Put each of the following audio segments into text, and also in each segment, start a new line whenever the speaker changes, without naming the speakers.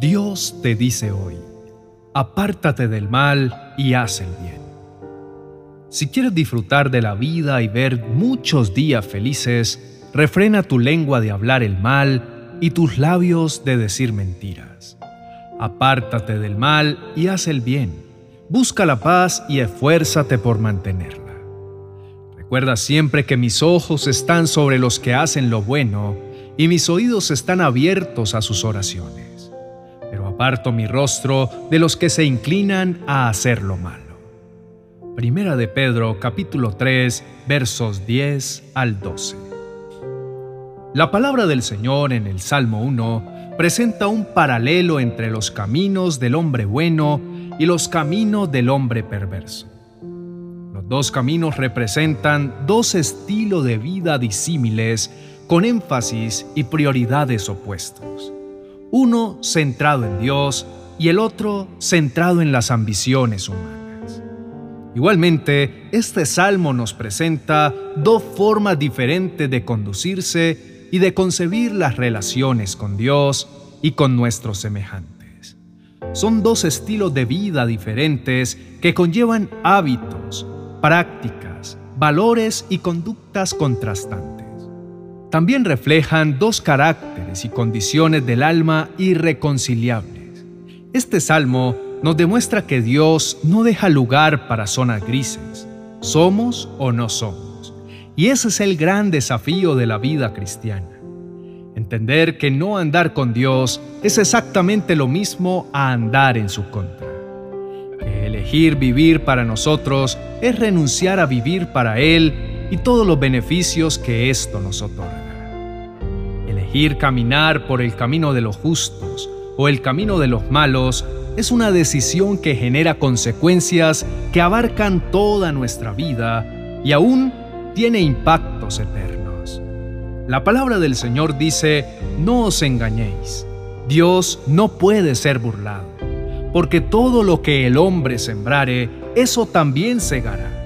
Dios te dice hoy, apártate del mal y haz el bien. Si quieres disfrutar de la vida y ver muchos días felices, refrena tu lengua de hablar el mal y tus labios de decir mentiras. Apártate del mal y haz el bien. Busca la paz y esfuérzate por mantenerla. Recuerda siempre que mis ojos están sobre los que hacen lo bueno y mis oídos están abiertos a sus oraciones. Aparto mi rostro de los que se inclinan a hacer lo malo. Primera de Pedro capítulo 3 versos 10 al 12. La palabra del Señor en el Salmo 1 presenta un paralelo entre los caminos del hombre bueno y los caminos del hombre perverso. Los dos caminos representan dos estilos de vida disímiles con énfasis y prioridades opuestos. Uno centrado en Dios y el otro centrado en las ambiciones humanas. Igualmente, este salmo nos presenta dos formas diferentes de conducirse y de concebir las relaciones con Dios y con nuestros semejantes. Son dos estilos de vida diferentes que conllevan hábitos, prácticas, valores y conductas contrastantes. También reflejan dos caracteres y condiciones del alma irreconciliables. Este salmo nos demuestra que Dios no deja lugar para zonas grises. Somos o no somos. Y ese es el gran desafío de la vida cristiana. Entender que no andar con Dios es exactamente lo mismo a andar en su contra. Elegir vivir para nosotros es renunciar a vivir para Él y todos los beneficios que esto nos otorga. Elegir caminar por el camino de los justos o el camino de los malos es una decisión que genera consecuencias que abarcan toda nuestra vida y aún tiene impactos eternos. La palabra del Señor dice, no os engañéis, Dios no puede ser burlado, porque todo lo que el hombre sembrare, eso también segará.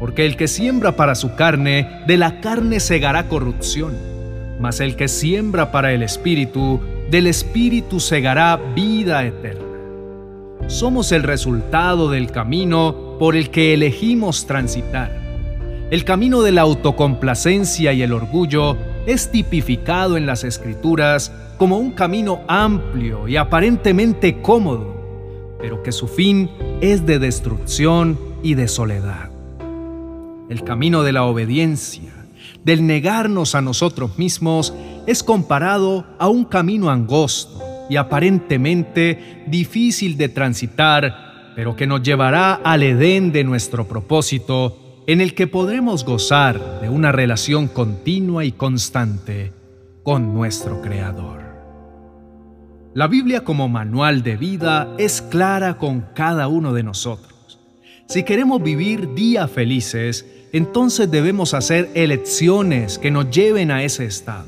Porque el que siembra para su carne, de la carne segará corrupción, mas el que siembra para el Espíritu, del Espíritu segará vida eterna. Somos el resultado del camino por el que elegimos transitar el camino de la autocomplacencia y el orgullo es tipificado en las escrituras como un camino amplio y aparentemente cómodo, pero que su fin es de destrucción y de soledad. El camino de la obediencia, del negarnos a nosotros mismos, es comparado a un camino angosto y aparentemente difícil de transitar, pero que nos llevará al Edén de nuestro propósito en el que podremos gozar de una relación continua y constante con nuestro Creador. La Biblia como manual de vida es clara con cada uno de nosotros. Si queremos vivir días felices, entonces debemos hacer elecciones que nos lleven a ese estado.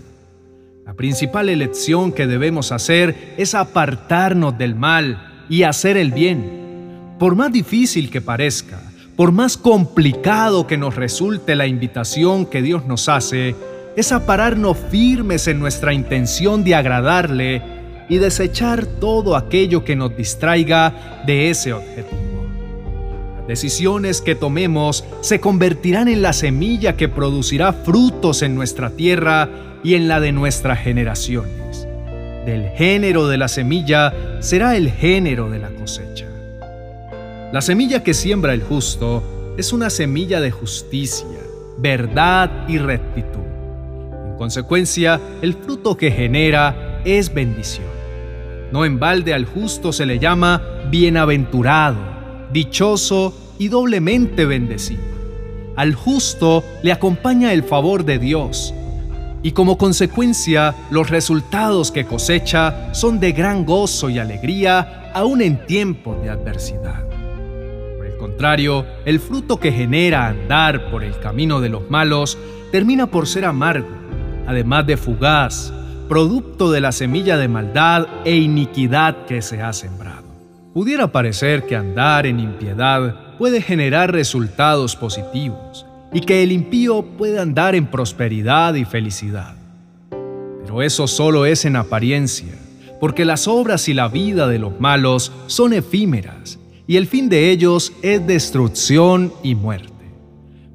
La principal elección que debemos hacer es apartarnos del mal y hacer el bien. Por más difícil que parezca, por más complicado que nos resulte la invitación que Dios nos hace, es a pararnos firmes en nuestra intención de agradarle y desechar todo aquello que nos distraiga de ese objetivo. Decisiones que tomemos se convertirán en la semilla que producirá frutos en nuestra tierra y en la de nuestras generaciones. Del género de la semilla será el género de la cosecha. La semilla que siembra el justo es una semilla de justicia, verdad y rectitud. En consecuencia, el fruto que genera es bendición. No en balde al justo se le llama bienaventurado, dichoso y doblemente bendecido. Al justo le acompaña el favor de Dios, y como consecuencia los resultados que cosecha son de gran gozo y alegría aún en tiempos de adversidad contrario, el fruto que genera andar por el camino de los malos termina por ser amargo, además de fugaz, producto de la semilla de maldad e iniquidad que se ha sembrado. Pudiera parecer que andar en impiedad puede generar resultados positivos y que el impío puede andar en prosperidad y felicidad. Pero eso solo es en apariencia, porque las obras y la vida de los malos son efímeras, y el fin de ellos es destrucción y muerte.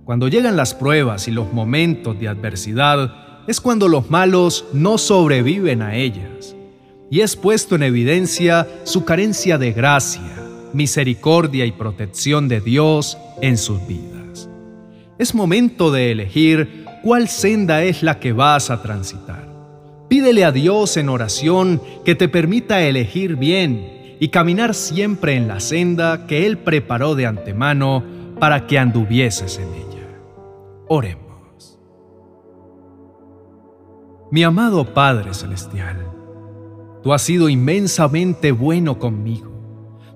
Cuando llegan las pruebas y los momentos de adversidad, es cuando los malos no sobreviven a ellas, y es puesto en evidencia su carencia de gracia, misericordia y protección de Dios en sus vidas. Es momento de elegir cuál senda es la que vas a transitar. Pídele a Dios en oración que te permita elegir bien y caminar siempre en la senda que Él preparó de antemano para que anduvieses en ella. Oremos. Mi amado Padre Celestial, tú has sido inmensamente bueno conmigo.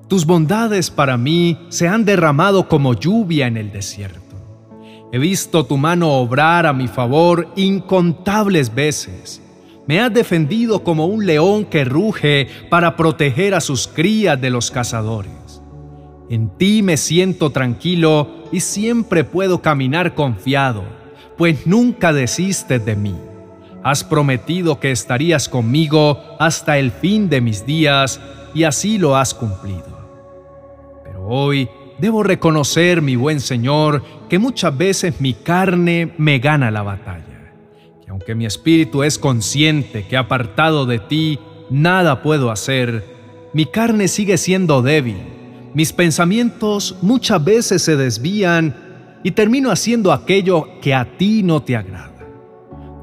Tus bondades para mí se han derramado como lluvia en el desierto. He visto tu mano obrar a mi favor incontables veces. Me has defendido como un león que ruge para proteger a sus crías de los cazadores. En ti me siento tranquilo y siempre puedo caminar confiado, pues nunca desistes de mí. Has prometido que estarías conmigo hasta el fin de mis días y así lo has cumplido. Hoy debo reconocer, mi buen Señor, que muchas veces mi carne me gana la batalla. Que aunque mi espíritu es consciente que apartado de ti nada puedo hacer, mi carne sigue siendo débil. Mis pensamientos muchas veces se desvían y termino haciendo aquello que a ti no te agrada.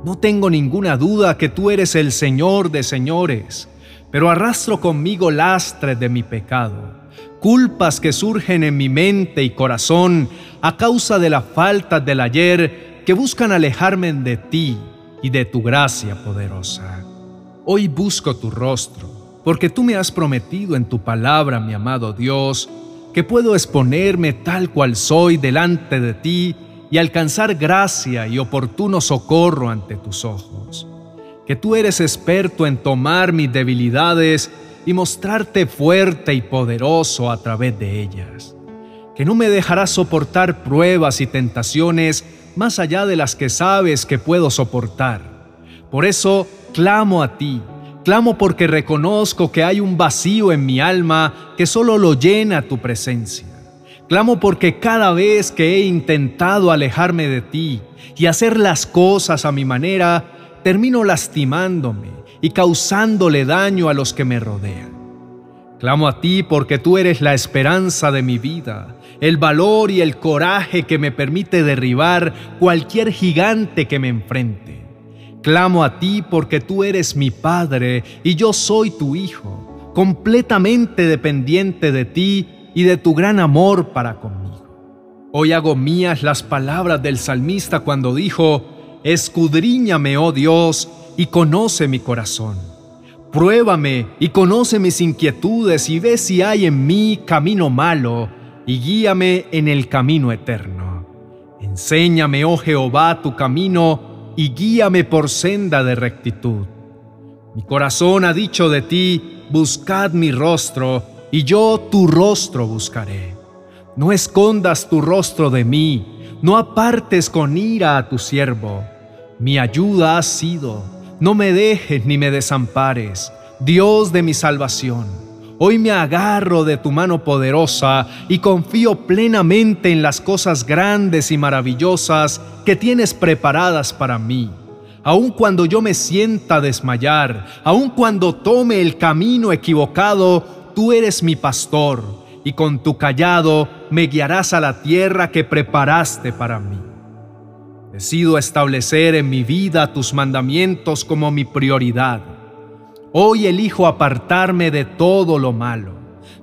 No tengo ninguna duda que tú eres el Señor de señores, pero arrastro conmigo lastres de mi pecado culpas que surgen en mi mente y corazón a causa de la falta del ayer que buscan alejarme de ti y de tu gracia poderosa. Hoy busco tu rostro, porque tú me has prometido en tu palabra, mi amado Dios, que puedo exponerme tal cual soy delante de ti y alcanzar gracia y oportuno socorro ante tus ojos. Que tú eres experto en tomar mis debilidades y mostrarte fuerte y poderoso a través de ellas, que no me dejarás soportar pruebas y tentaciones más allá de las que sabes que puedo soportar. Por eso clamo a ti, clamo porque reconozco que hay un vacío en mi alma que solo lo llena tu presencia. Clamo porque cada vez que he intentado alejarme de ti y hacer las cosas a mi manera, termino lastimándome y causándole daño a los que me rodean. Clamo a ti porque tú eres la esperanza de mi vida, el valor y el coraje que me permite derribar cualquier gigante que me enfrente. Clamo a ti porque tú eres mi Padre y yo soy tu Hijo, completamente dependiente de ti y de tu gran amor para conmigo. Hoy hago mías las palabras del salmista cuando dijo, Escudriñame, oh Dios, y conoce mi corazón. Pruébame y conoce mis inquietudes y ve si hay en mí camino malo y guíame en el camino eterno. Enséñame, oh Jehová, tu camino y guíame por senda de rectitud. Mi corazón ha dicho de ti, buscad mi rostro, y yo tu rostro buscaré. No escondas tu rostro de mí, no apartes con ira a tu siervo. Mi ayuda ha sido no me dejes ni me desampares, Dios de mi salvación. Hoy me agarro de tu mano poderosa y confío plenamente en las cosas grandes y maravillosas que tienes preparadas para mí. Aun cuando yo me sienta desmayar, aun cuando tome el camino equivocado, tú eres mi pastor y con tu callado me guiarás a la tierra que preparaste para mí. Decido establecer en mi vida tus mandamientos como mi prioridad. Hoy elijo apartarme de todo lo malo,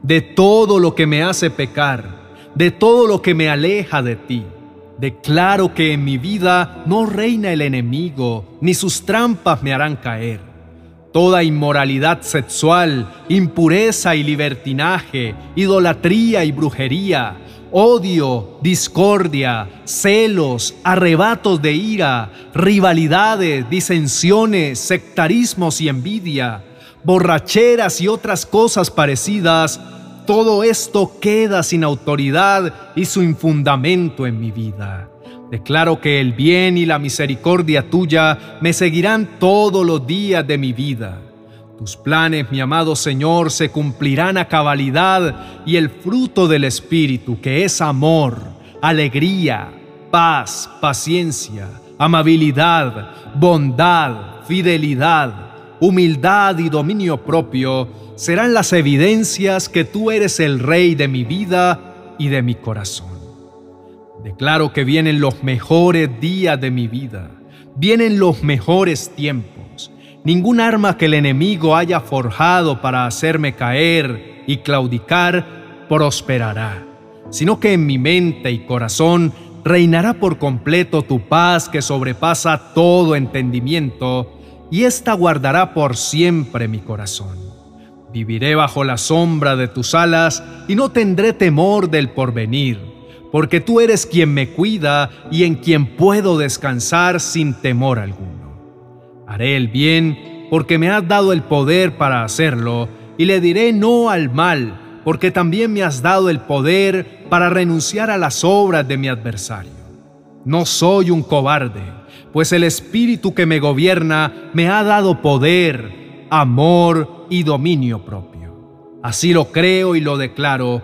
de todo lo que me hace pecar, de todo lo que me aleja de ti. Declaro que en mi vida no reina el enemigo, ni sus trampas me harán caer. Toda inmoralidad sexual, impureza y libertinaje, idolatría y brujería, odio, discordia, celos, arrebatos de ira, rivalidades, disensiones, sectarismos y envidia, borracheras y otras cosas parecidas, todo esto queda sin autoridad y sin fundamento en mi vida. Declaro que el bien y la misericordia tuya me seguirán todos los días de mi vida Tus planes, mi amado Señor, se cumplirán a cabalidad y el fruto del Espíritu, que es amor, alegría, paz, paciencia, amabilidad, bondad, fidelidad, humildad y dominio propio, serán las evidencias que tú eres el Rey de mi vida y de mi corazón. Declaro que vienen los mejores días de mi vida, vienen los mejores tiempos. Ningún arma que el enemigo haya forjado para hacerme caer y claudicar prosperará, sino que en mi mente y corazón reinará por completo tu paz que sobrepasa todo entendimiento, y ésta guardará por siempre mi corazón. Viviré bajo la sombra de tus alas y no tendré temor del porvenir, porque tú eres quien me cuida y en quien puedo descansar sin temor alguno. Haré el bien porque me has dado el poder para hacerlo, y le diré no al mal, porque también me has dado el poder para renunciar a las obras de mi adversario. No soy un cobarde, pues el Espíritu que me gobierna me ha dado poder, amor y dominio propio. Así lo creo y lo declaro